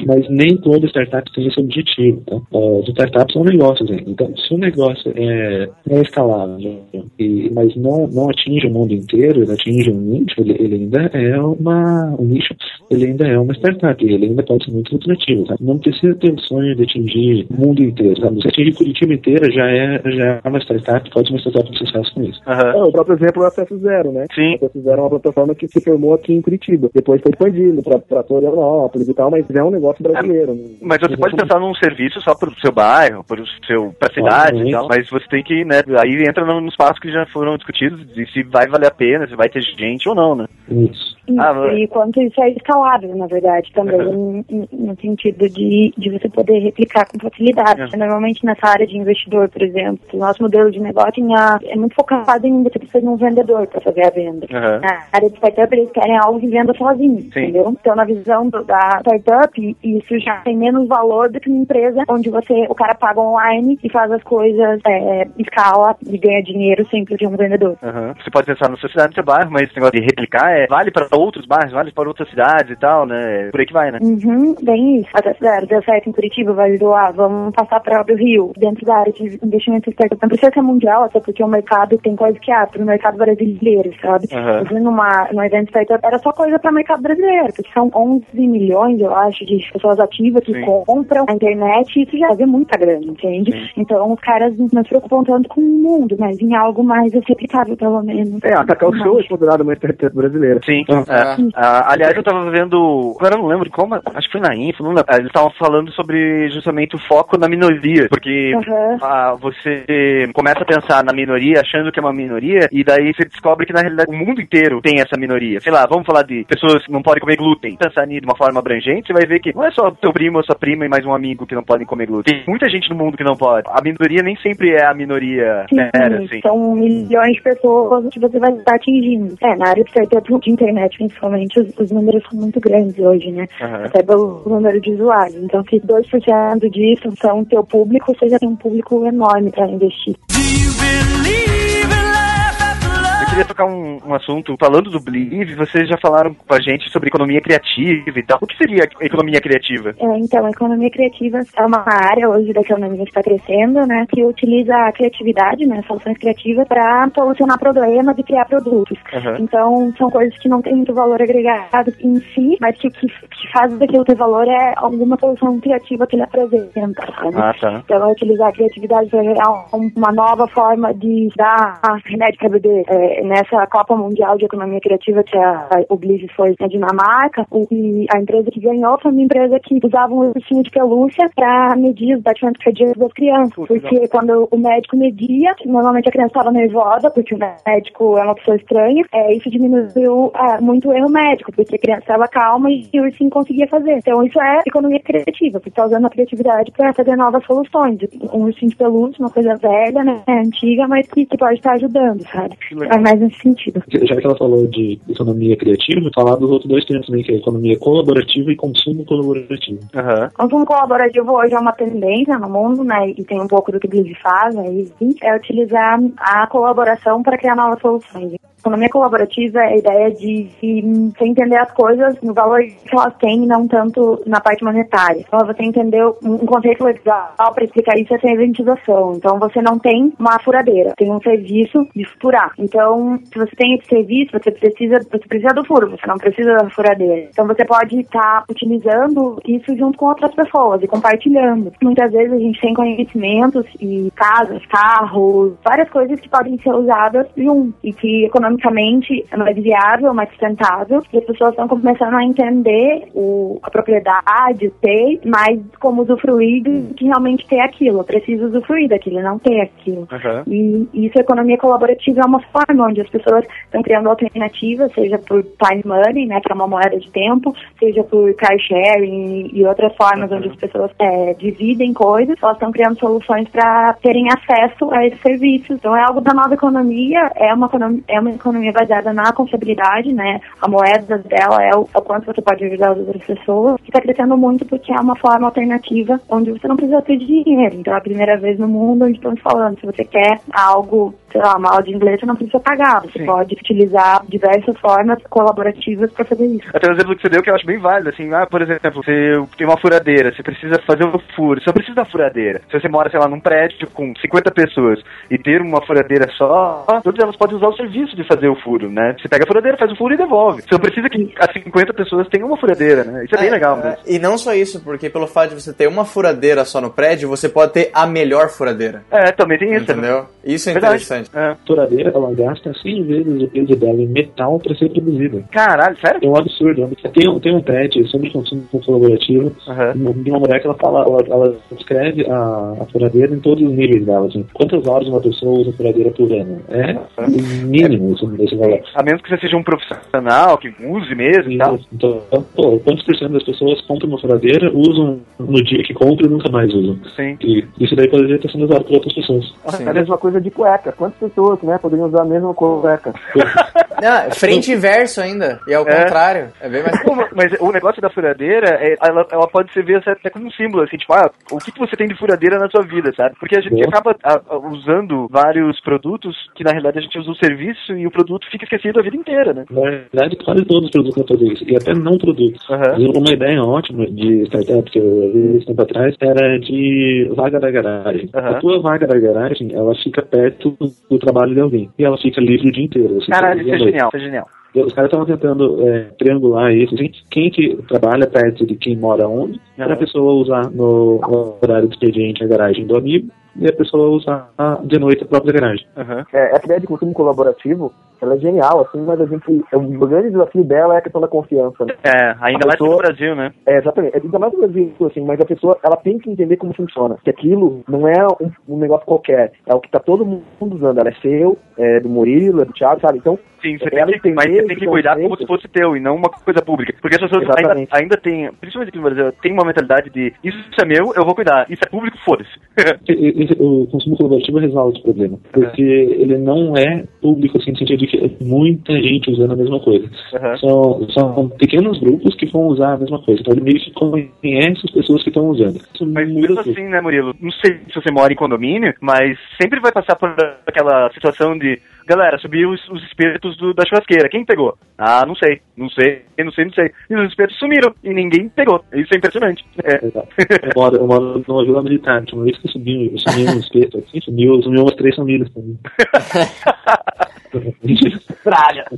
Mas nem toda startup tem esse objetivo. Tá? As startups são negócios ainda. Então, se o negócio é, é escalável, e, mas não, não atinge o mundo inteiro, ele atinge um nicho, ele, ele ainda é uma, um nicho, ele ainda é uma startup, e ele ainda pode ser muito lucrativo. Tá? Não precisa ter o sonho de atingir o mundo inteiro. Sabe? Se atingir Curitiba inteira já é, já é uma startup, pode ser uma startup de sucesso com isso. É, o próprio exemplo é o Acesso Zero, né? Sim. O Acesso Zero é uma plataforma que se formou aqui em Curitiba. Depois foi expandido pra, pra Florianópolis e tal, mas é um negócio brasileiro. Mas você pode pensar num serviço só pro seu bairro, pro seu, pra cidade e tal, mas você tem que, né, aí entra no- nos passos que já foram discutidos e se vai valer a pena, se vai ter gente ou não, né? Isso. Isso, Ah, e quanto isso é escalável, na verdade, também, em- em- no sentido de, de você poder replicar com facilidade. É. Normalmente nessa área de investidor, por exemplo, o nosso modelo de negócio tinha- é muito focado em você precisa de um vendedor para fazer a venda. Na área de startup, eles querem algo que venda sozinho, entendeu? Então, na visão do- da startup, isso já tem menos valor do que uma empresa onde você, o cara paga online e faz as coisas, é, escala e ganha dinheiro sempre de um vendedor. Você pode pensar na sua cidade, no seu bairro, mas esse negócio de replicar é, vale para outros bairros, vale para outras cidades e tal, né? Por aí que vai, né? Uhum, bem isso. Até zero, deu certo em Curitiba, vai doar, vamos passar para o Rio, dentro da área de investimento startup. Não precisa ser mundial, até porque o mercado tem coisa que abre no mercado brasileiro, sabe? Aham. Eu fui numa, num evento startup, era só coisa para mercado brasileiro, porque são 11 milhões, eu acho, de pessoas ativas que Sim. compram a internet e isso já é muita grana, entende? Então os caras não se preocupam tanto com o mundo, mas em algo mais replicável, pelo menos. É, a Cacau Show é considerada uma startup brasileira. Sim. É. Ah, aliás, eu tava vendo. Agora eu não lembro como. Acho que foi na Info, não lembro. Ah, Eles estavam falando sobre justamente o foco na minoria. Porque Aham. ah, você começa a pensar na minoria achando que é uma minoria, e daí você descobre que na realidade o mundo inteiro tem essa minoria. Sei lá, vamos falar de pessoas que não podem comer glúten. Pensar nisso de uma forma abrangente, você vai ver que não é só seu primo ou sua prima e mais um amigo que não podem comer glúten. Tem muita gente no mundo que não pode. A minoria nem sempre é a minoria Sim, assim. são milhões de pessoas que você vai estar atingindo. É, na área de startup de internet principalmente, os, os números são muito grandes hoje, né? Aham. Até pelo número de usuários. Então, se 2% disso são teu público, você já tem um público enorme para investir. Eu queria tocar um, um assunto, falando do Believe, vocês já falaram com a gente sobre economia criativa e tal. O que seria economia criativa? É, então, a economia criativa é uma área hoje da economia que está crescendo, né, que utiliza a criatividade, né, soluções criativas, para solucionar problemas e criar produtos. Aham. Então, são coisas que não têm muito valor agregado em si, mas que que, que faz daquilo ter valor é alguma solução criativa que ele apresenta, sabe? Ah, tá. Então, é utilizar a criatividade para gerar um- uma nova forma de dar remédio para bebê. É, nessa Copa Mundial de Economia Criativa que a, a Oblige foi na Dinamarca, o, e a empresa que ganhou foi uma empresa que usava um ursinho de pelúcia para medir os batimentos cardíacos das crianças. Porque quando o médico media, normalmente a criança estava nervosa, porque o médico é uma pessoa estranha, é, isso diminuiu ah, muito o erro médico, porque a criança estava calma e o ursinho conseguia fazer. Então, isso é economia criativa, porque está usando a criatividade para fazer novas soluções. Um ursinho de pelúcia, uma coisa velha, né, antiga, mas que, que pode estar ajudando, sabe? É mais nesse sentido. Já que ela falou de economia criativa, falar dos outros dois termos também, que é economia colaborativa e consumo colaborativo. Aham. Consumo colaborativo hoje é uma tendência no mundo, né, e tem um pouco do que o Blizz faz, é utilizar a colaboração para criar novas soluções. Economia colaborativa é a ideia de, você entender as coisas no valor que elas têm e não tanto na parte monetária. Então, você entender um conceito legal para explicar isso é a eventização. Então, você não tem uma furadeira, tem um serviço de furar. Então, se você tem esse serviço, você precisa, você precisa do furo, você não precisa da furadeira. Então, você pode estar utilizando isso junto com outras pessoas e compartilhando. Muitas vezes a gente tem conhecimentos e casas, carros, várias coisas que podem ser usadas junto e que economicamente é mais viável, mais sustentável. E as pessoas estão começando a entender o, a propriedade, o ter, mas como usufruir do que realmente ter aquilo. Eu preciso usufruir daquilo, não ter aquilo. Aham. E isso, a economia colaborativa é uma forma onde as pessoas estão criando alternativas, seja por time money, né, que é uma moeda de tempo, seja por car sharing e outras formas onde as pessoas é, dividem coisas, elas estão criando soluções para terem acesso a esses serviços. Então é algo da nova economia, é uma economia, é uma economia baseada na confiabilidade, né, a moeda dela é o, é o quanto você pode ajudar as outras pessoas, que está crescendo muito porque é uma forma alternativa onde você não precisa ter dinheiro. Então é a primeira vez no mundo onde estamos falando, se você quer algo, sei lá, uma aula de inglês, você não precisa pagar. Você pode utilizar diversas formas colaborativas para fazer isso. Até o exemplo que você deu que eu acho bem válido, assim, ah, por exemplo, você tem uma furadeira, você precisa fazer um furo, você não precisa da furadeira. Se você mora, sei lá, num prédio com 50 pessoas e ter uma furadeira só, todas elas podem usar o serviço de fazer o furo, né? Você pega a furadeira, faz o furo e devolve. Você não precisa que as 50 pessoas tenham uma furadeira, né? Isso é, bem legal mesmo. E não só isso, porque pelo fato de você ter uma furadeira só no prédio, você pode ter a melhor furadeira. É, também tem isso. Entendeu? Isso é Verdade. interessante. É. A furadeira, ela gasta 100 vezes o peso dela em metal para ser produzida. Caralho, sério? É um absurdo. é. Tem, um- tem um TED sobre consumo colaborativo de uma mulher que ela fala, ela, ela descreve a, a furadeira em todos os níveis dela. Assim. Quantas horas uma pessoa usa furadeira por ano? É o mínimo esse, esse valor. A menos que você seja um profissional, que use mesmo e tal. Então, pô, quantos por cento das pessoas compram uma furadeira, usam no dia que compram e nunca mais usam? Sim. E isso daí poderia estar sendo usado por outras pessoas. É a mesma coisa de cueca. Quantas pessoas, né, poderiam usar a mesma cueca? Não, frente e verso ainda. E ao É. contrário. É bem mais. Pô, mas o negócio da furadeira, é, ela, ela pode ser vista até como um símbolo, assim, tipo, ah, o que, que você tem de furadeira na sua vida, sabe? Porque a gente Boa. acaba ah, usando vários produtos que na realidade a gente usa o serviço e o produto fica esquecido a vida inteira, né? Na verdade, quase todos os produtos vão fazer isso, e até não produtos. Uma ideia ótima de startup que eu vi esse tempo atrás era de vaga da garagem. A tua vaga da garagem, ela fica perto do trabalho de alguém, e ela fica livre o dia inteiro. Você Caralho, isso é genial, isso é genial. Os caras estavam tentando é, triangular isso. assim, Quem que trabalha perto de quem mora onde, para a pessoa usar no, no horário de expediente a garagem do amigo e a pessoa usar de noite a própria garagem. É, essa ideia de consumo colaborativo, ela é genial, assim, mas a gente, o grande desafio dela é a questão da confiança. Né? É, ainda A mais pessoa- no Brasil, né? É, exatamente. É ainda mais no Brasil, assim, mas a pessoa, ela tem que entender como funciona. Que aquilo não é um, um negócio qualquer. É o que tá todo mundo usando. Ela é seu, é do Murilo, é do Thiago, sabe? Então, Sim, você tem que, mas você tem que cuidar como se fosse teu e não uma coisa pública. Porque as pessoas ainda, ainda têm, principalmente aqui no Brasil, tem uma mentalidade de isso é meu, eu vou cuidar. Isso é público, foda-se. O consumo colaborativo resolve esse problema, porque ele não é público assim, no sentido porque é muita gente usando a mesma coisa. São, são pequenos grupos que vão usar a mesma coisa. Então ele meio que conhece as pessoas que estão usando. Isso Mas mesmo tudo. assim, né, Murilo? Não sei se você mora em condomínio, mas sempre vai passar por aquela situação de. Galera, subiu os, os espetos do- da churrasqueira. Quem pegou? Ah, não sei. Não sei, não sei, não sei. E os espetos sumiram e ninguém pegou. Isso é impressionante. É. Eu moro, eu moro numa vila militar. Uma vez que subiu, sumiu um espeto assim, sumiu, sumiu umas três famílias também.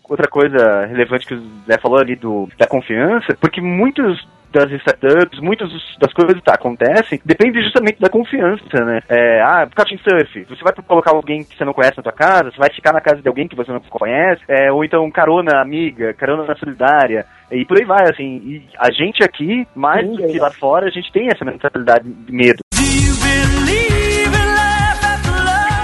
Outra coisa relevante que o Zé falou ali do, da confiança, porque muitos das startups, muitas das coisas que acontecem, depende justamente da confiança, né? É, ah, Couchsurf, você vai colocar alguém que você não conhece na tua casa, você vai ficar na casa de alguém que você não conhece, é, ou então carona amiga, carona solidária, e por aí vai, assim, e a gente aqui, mais do que lá fora, a gente tem essa mentalidade de medo.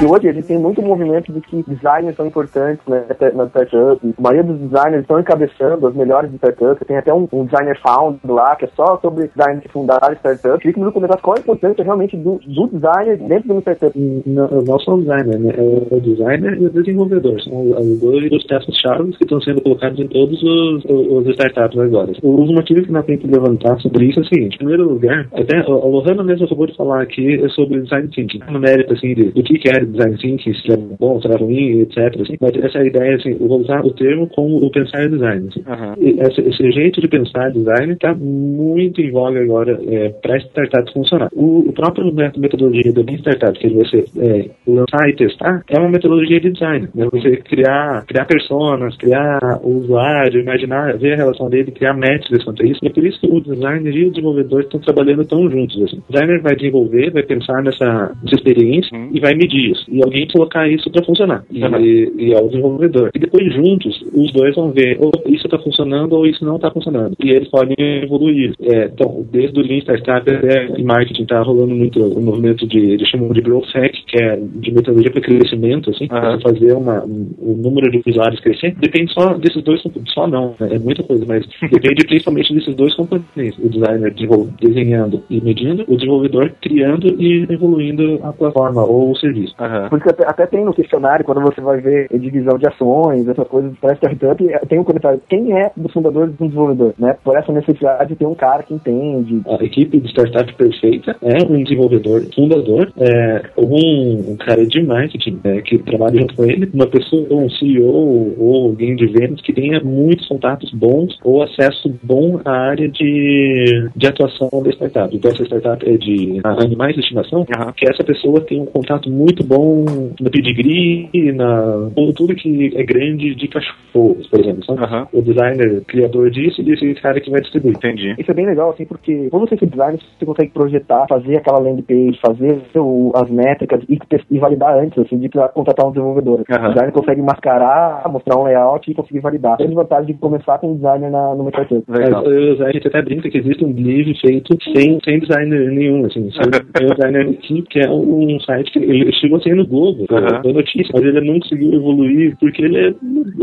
E hoje a gente tem muito movimento de que designers são importantes né, na startup. A maioria dos designers estão encabeçando as melhores startups. Tem até um, um designer found lá, que é só sobre design de fundar startup. Queria que me comentasse qual a importância realmente do, do designer dentro de uma startup. Não, não só o designer, né? É o designer e o desenvolvedor. São os dois dos peças-chave que estão sendo colocados em todos os, os startups agora. Os motivos que nós temos que levantar sobre isso é o seguinte. Em primeiro lugar, até a Lohana mesmo acabou de falar aqui é sobre design thinking. No mérito, assim, de, do que que é design thinking, se é bom, se é ruim, etc. Assim. Mas essa ideia, assim, vou usar o termo como o pensar design. Assim. E esse, esse jeito de pensar design está muito em voga agora é, para startups funcionar. O, o próprio método- metodologia do Lean Startup, que é você é, lançar e testar, é uma metodologia de design. Né? Você criar, criar personas, criar o usuário, imaginar, ver a relação dele, criar métricas quanto a isso. E é por isso que o designer e o desenvolvedor estão trabalhando tão juntos. Assim. O designer vai desenvolver, vai pensar nessa, nessa experiência e vai medir isso. E alguém colocar isso para funcionar. E, e é o desenvolvedor. E depois juntos, os dois vão ver ou isso está funcionando ou isso não está funcionando. E eles podem evoluir. É, então, desde o Lean Startup até em marketing está rolando muito o movimento de, eles chamam de Growth Hack, que é de metodologia para crescimento, assim, você fazer uma, um- o número de usuários crescer. Depende só desses dois, só não, né? é muita coisa, mas depende principalmente desses dois componentes. O designer desenhando e medindo, o desenvolvedor criando e evoluindo a plataforma ou o serviço. Por isso que até, até tem no questionário, quando você vai ver a divisão de ações, essas coisas para startup, eh, tem um comentário, quem é dos fundadores de um desenvolvedor, né? Por essa necessidade de ter um cara que entende. A equipe de startup perfeita é um desenvolvedor fundador, é um, cara de marketing né, que trabalha junto com ele, uma pessoa, um CEO ou alguém de vendas que tenha muitos contatos bons ou acesso bom à área de, de atuação da startup. Então, essa startup é de animais de estimação, que essa pessoa tem um contato muito bom no pedigree, na com tudo que é grande de cachorros, por exemplo. sabe? O designer criador disso e esse cara que vai distribuir. Entendi. Isso é bem legal, assim, porque quando você é designer, você consegue projetar, fazer aquela landing page, fazer o- as métricas e, e validar antes, assim, de contratar um desenvolvedor. O designer consegue mascarar, mostrar um layout e conseguir validar. Grande vantagem de começar com um designer na, numa startup. Mas eu- a gente até brinca que existe um Believe feito sem, sem designer nenhum, assim. Sem, tem um designer aqui, que é um site que ele chegou ser no Globo, Aham. da notícia, mas ele não conseguiu evoluir, porque ele é,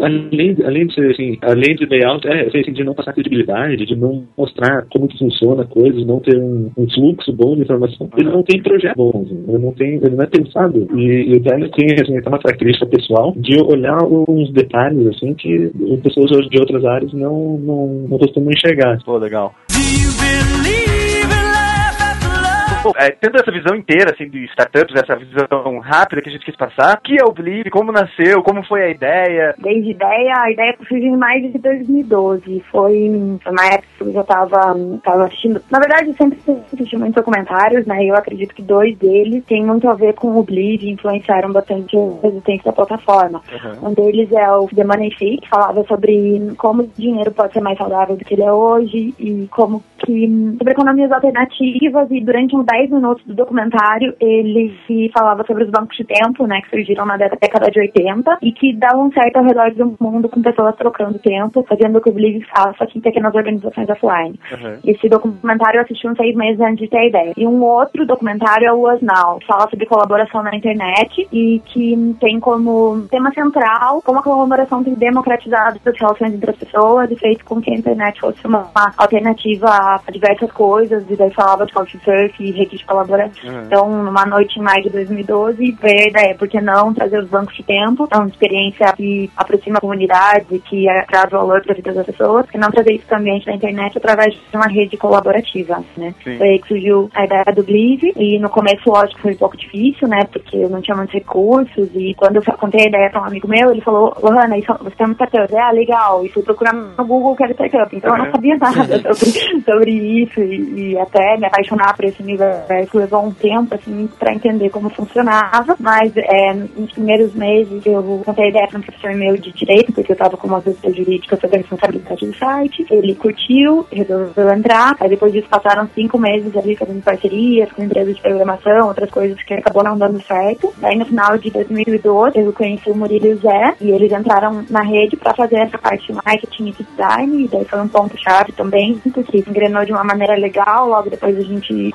além, além de ser assim, além de layout, é assim, de não passar credibilidade, de não mostrar como que funciona a coisa, de não ter um, um fluxo bom de informação. Ele não tem projeto bom, assim, ele não tem, ele não é pensado. E, e o designer tem, assim, tem uma característica pessoal de olhar uns detalhes, assim, que pessoas de outras áreas não, não, não costumam enxergar. Pô, legal. Bom, é, tendo essa visão inteira, assim, de startups, essa visão rápida que a gente quis passar, o que é o Believe, como nasceu, como foi a ideia? Desde ideia, a ideia surgiu em maio de 2012. Foi, foi uma época que eu já tava, tava assistindo. Na verdade, eu sempre assisti muitos documentários, né? E eu acredito que dois deles têm muito a ver com o Bleed e influenciaram bastante a existência da plataforma. Um deles é o The Money Fee, que falava sobre como o dinheiro pode ser mais saudável do que ele é hoje e como que sobre economias alternativas e durante uns 10 minutos do documentário ele falava sobre os bancos de tempo, né, que surgiram na década de 80 e que davam certo ao redor do mundo com pessoas trocando tempo, fazendo o que o Believe faça aqui em pequenas organizações offline. Esse documentário eu assisti uns seis meses antes de ter a ideia. E um outro documentário é o Us Now, que fala sobre colaboração na internet e que tem como tema central como a colaboração tem democratizado as relações entre as pessoas e feito com que a internet fosse uma, alternativa a diversas coisas. E daí falava de couchsurf e rede de colaboração. Uhum. Então, numa noite em maio de 2012, veio a ideia, por que não trazer os bancos de tempo? É uma experiência que aproxima a comunidade, que é, traz valor para a vida das pessoas, que não trazer isso para o ambiente da internet através de uma rede colaborativa, né? Sim. Foi aí que surgiu a ideia do Believe, e no começo, lógico, foi um pouco difícil, né? Porque eu não tinha muitos recursos, e quando eu contei a ideia para um amigo meu, ele falou, Lohana, isso, você tem uma startup? Ah, legal. E fui procurar no Google que era startup. Então eu não sabia nada sobre, sobre isso, e, e até me apaixonar por esse universo levou um tempo, assim, para entender como funcionava, mas é, nos primeiros meses eu contei a ideia para um professor meu de direito, porque eu estava com uma dúvida jurídica sobre a responsabilidade do site. Ele curtiu, resolveu entrar. Aí depois disso passaram cinco meses ali fazendo parcerias com empresas de programação, outras coisas que acabou não dando certo. Aí no final de 2012 eu conheci o Murilo e o Zé e eles entraram na rede para fazer essa parte de marketing e design. E daí foi um ponto chave também, porque engrenou de uma maneira legal. Logo depois a gente,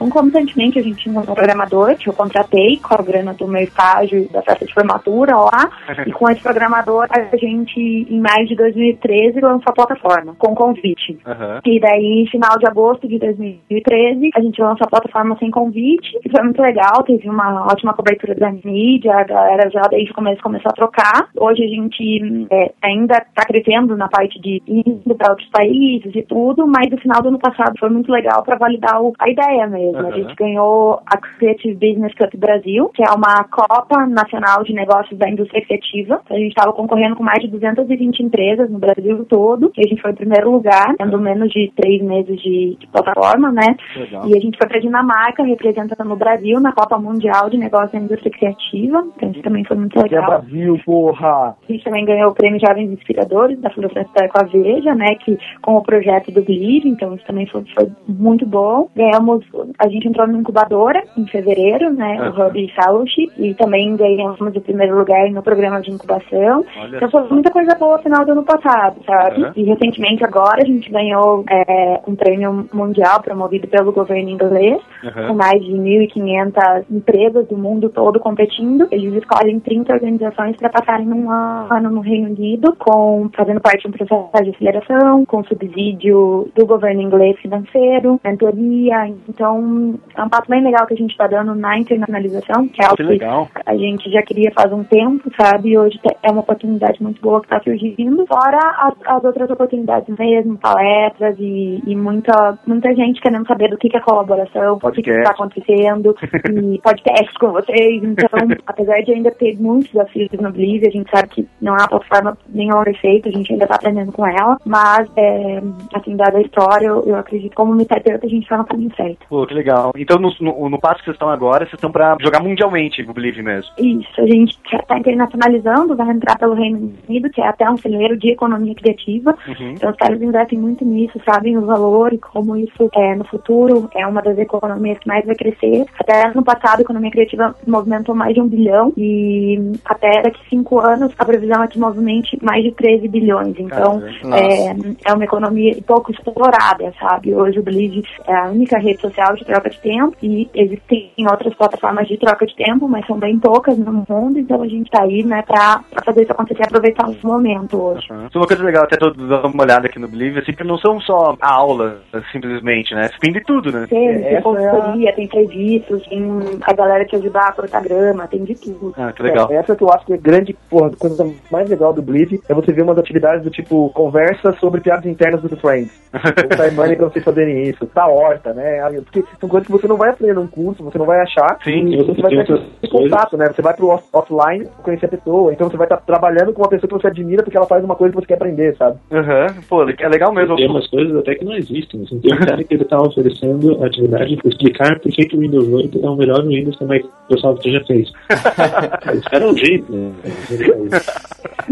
concomitantemente, a gente tinha um programador que eu contratei com a grana do meu estágio da festa de formatura lá. E com esse programador a gente, em maio de 2013, lançou a plataforma com convite. Aham. E daí, final de agosto de 2013, a gente lançou a plataforma sem convite, e foi muito legal, teve uma ótima cobertura da mídia, a galera já desde o começo começou a trocar. Hoje a gente é, ainda está crescendo na parte de indo para outros países e tudo, mas no final do ano passado foi muito legal para validar o- a ideia mesmo. A Aham. gente ganhou a Creative Business Cup Brasil, que é uma Copa Nacional de Negócios da Indústria Criativa. A gente estava concorrendo com mais de 220 empresas no Brasil todo, e a gente foi em primeiro lugar, tendo menos de três meses de, de plataforma, né? Legal. E a gente foi para Dinamarca, representando o Brasil na Copa Mundial de Negócios da Indústria Criativa. Então isso também foi muito é legal. Brasil, porra! A gente também ganhou o prêmio Jovens Inspiradores da Fundação Estudar com a Veja, né, que com o projeto do Believe, então isso também foi, foi muito bom. Ganhamos, a gente entrou numa incubadora em fevereiro, né, o Aham. Hub Fellowship, e também ganhamos o primeiro lugar no programa de incubação. Olha Então só. foi muita coisa boa no final do ano passado, sabe? Aham. E recentemente agora a gente ganhou é, um prêmio mundial promovido pelo governo inglês, Aham. com mais de 1.500 empresas do mundo todo competindo. Eles escolhem 30 organizações para passarem um ano no Reino Unido, com fazendo parte de um processo de aceleração, com subsídio do governo inglês financeiro, mentoria. Então, é um passo bem legal que a gente está dando na internacionalização, que é algo Que que legal. a gente já queria faz um tempo, sabe? E hoje é uma oportunidade muito boa que está surgindo. Fora as, as outras oportunidades mesmo, palestras e, e muita, muita gente querendo saber do que, que é colaboração, o que está acontecendo, e podcasts com vocês. Então, apesar de ainda ter muitos desafios no Believe, a gente sabe que não é uma plataforma nenhuma perfeita, a gente ainda está aprendendo com ela, mas, é, assim, dada a história, eu, eu acredito como Metaterapia a gente está no caminho certo. Pô, que legal. Então, no, no, no passo que vocês estão agora, vocês estão pra jogar mundialmente o Believe mesmo. Isso, a gente está internacionalizando, vai entrar pelo Reino Unido, que é até um celeiro de economia criativa. Uhum. Então os caras investem muito nisso, sabem o valor e como isso é no futuro é uma das economias que mais vai crescer. Até no passado a economia criativa movimentou mais de um bilhão e até daqui cinco anos a previsão é que movimente mais de 13 bilhões. Então Caramba. é, é uma economia pouco explorada, sabe? Hoje o Believe é a única rede social de troca de tempo e existem outras plataformas de troca de tempo, mas são bem poucas no mundo, então a gente tá aí, né, pra, pra fazer isso acontecer e aproveitar o momento hoje. Uhum. Isso é uma coisa legal, até tô dando uma olhada aqui no Believe, assim, que não são só aulas, simplesmente, né? Tem de tudo, né? Tem, tem Essa consultoria, tem serviços, tem a galera que ajudar a cortar grama, tem de tudo. Ah, que legal. É, essa que eu acho que é grande, porra, a coisa mais legal do Believe é você ver umas atividades do tipo conversa sobre piadas internas do Friends. Ou time money pra vocês fazerem isso. Tá horta, né? Porque são coisas que você não vai aprender num curso, você não vai achar. Sim. E você vai ter contato, né? Você vai pro off- offline conhecer a pessoa. Então você vai estar trabalhando com uma pessoa que você admira porque ela faz uma coisa que você quer aprender, sabe? Aham, Pô, é legal mesmo. Tem umas coisas até que não existem. Assim, tem um cara que ele tá oferecendo atividade de explicar por que, que o Windows 8 é o melhor Windows que a Microsoft já fez. Esse cara é um jeito, né?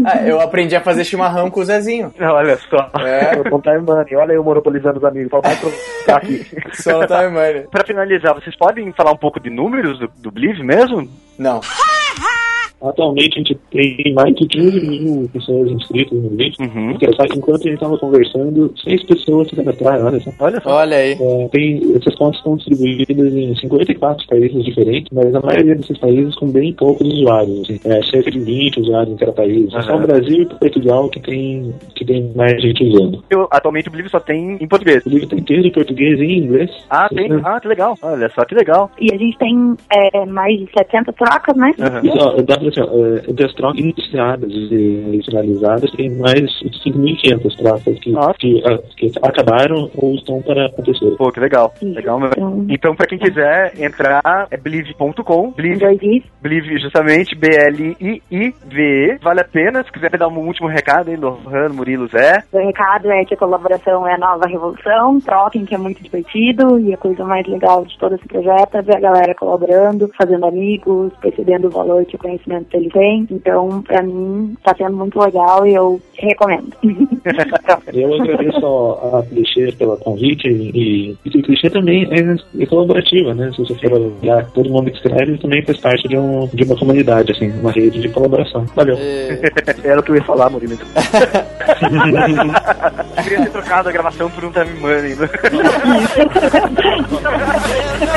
Ah, eu aprendi a fazer chimarrão com o Zezinho. Olha só. É, Com time money. Olha eu monopolizando os amigos. Vai trocar aqui. só time money. Pra finalizar, vocês podem falar um pouco de números do, do Believe mesmo? Não. Atualmente a gente tem mais de 15 mil pessoas inscritas no vídeo. Uhum. Enquanto a gente estava conversando, seis pessoas se cadastraram, olha só. Olha só. Olha aí. É, tem, essas contas estão distribuídas em 54 países diferentes, mas a maioria desses países com bem poucos usuários. Assim, é, cerca de 20 usuários em cada país. É só o. Brasil e Portugal que tem, que tem mais gente usando. Eu, atualmente o Believe só tem em português. O livro tem inteiro em português e em inglês. Ah, tem. Ah, que legal. Olha só, que legal. E a gente tem é, mais de 700 trocas, né? Isso, ó, ó, é, das trocas iniciadas e finalizadas, tem mais de 5.500 trocas que, que, ah, que acabaram ou estão para acontecer. Pô, que legal. Legal mesmo. Então, pra quem quiser entrar, é believe.com. Believe, believe justamente, B-L-I-I-V-E. Vale a pena. Se quiser dar um último recado aí, Lohan, Murilo, Zé. O recado é que a colaboração é a nova revolução, troquem que é muito divertido e a coisa mais legal de todo esse projeto é ver a galera colaborando, fazendo amigos, percebendo o valor que o conhecimento ele tem. Então, pra mim, tá sendo muito legal e eu recomendo. Eu agradeço ao- a Clichê pelo convite e, e o Clichê também é, é colaborativa, né? Se você for olhar, todo mundo que escreve também faz parte de, um, de uma comunidade, assim, uma rede de colaboração. Valeu. Era o que eu ia falar, Murilo. Queria ter trocado a gravação por um time money. There's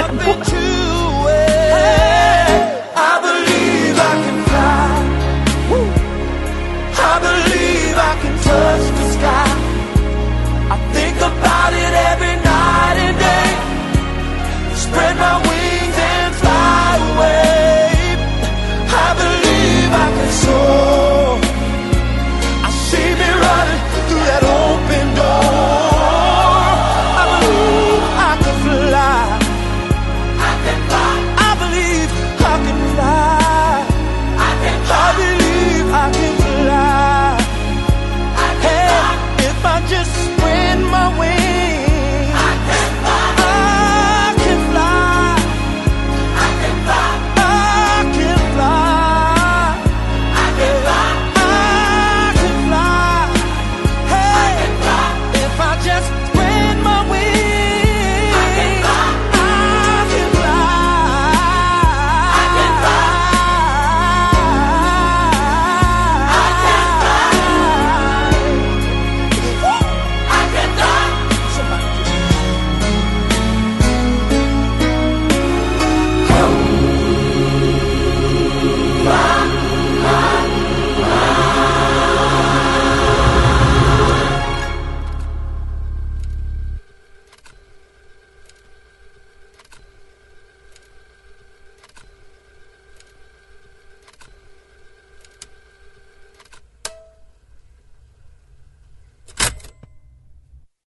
nothing to I believe I can touch the sky. I think about it every